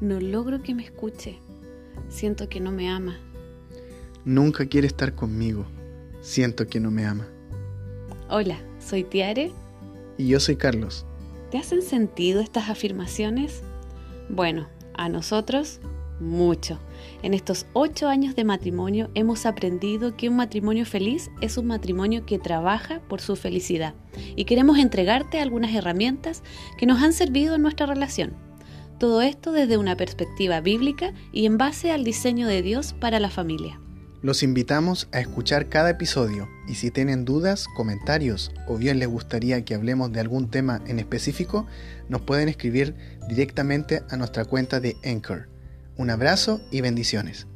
No logro que me escuche. Siento que no me ama. Nunca quiere estar conmigo. Siento que no me ama. Hola, soy Tiare. Y yo soy Carlos. ¿Te hacen sentido estas afirmaciones? Bueno, a nosotros mucho. En estos ocho años de matrimonio hemos aprendido que un matrimonio feliz es un matrimonio que trabaja por su felicidad y queremos entregarte algunas herramientas que nos han servido en nuestra relación. Todo esto desde una perspectiva bíblica y en base al diseño de Dios para la familia. Los invitamos a escuchar cada episodio y si tienen dudas, comentarios o bien les gustaría que hablemos de algún tema en específico, nos pueden escribir directamente a nuestra cuenta de Anchor. Un abrazo y bendiciones.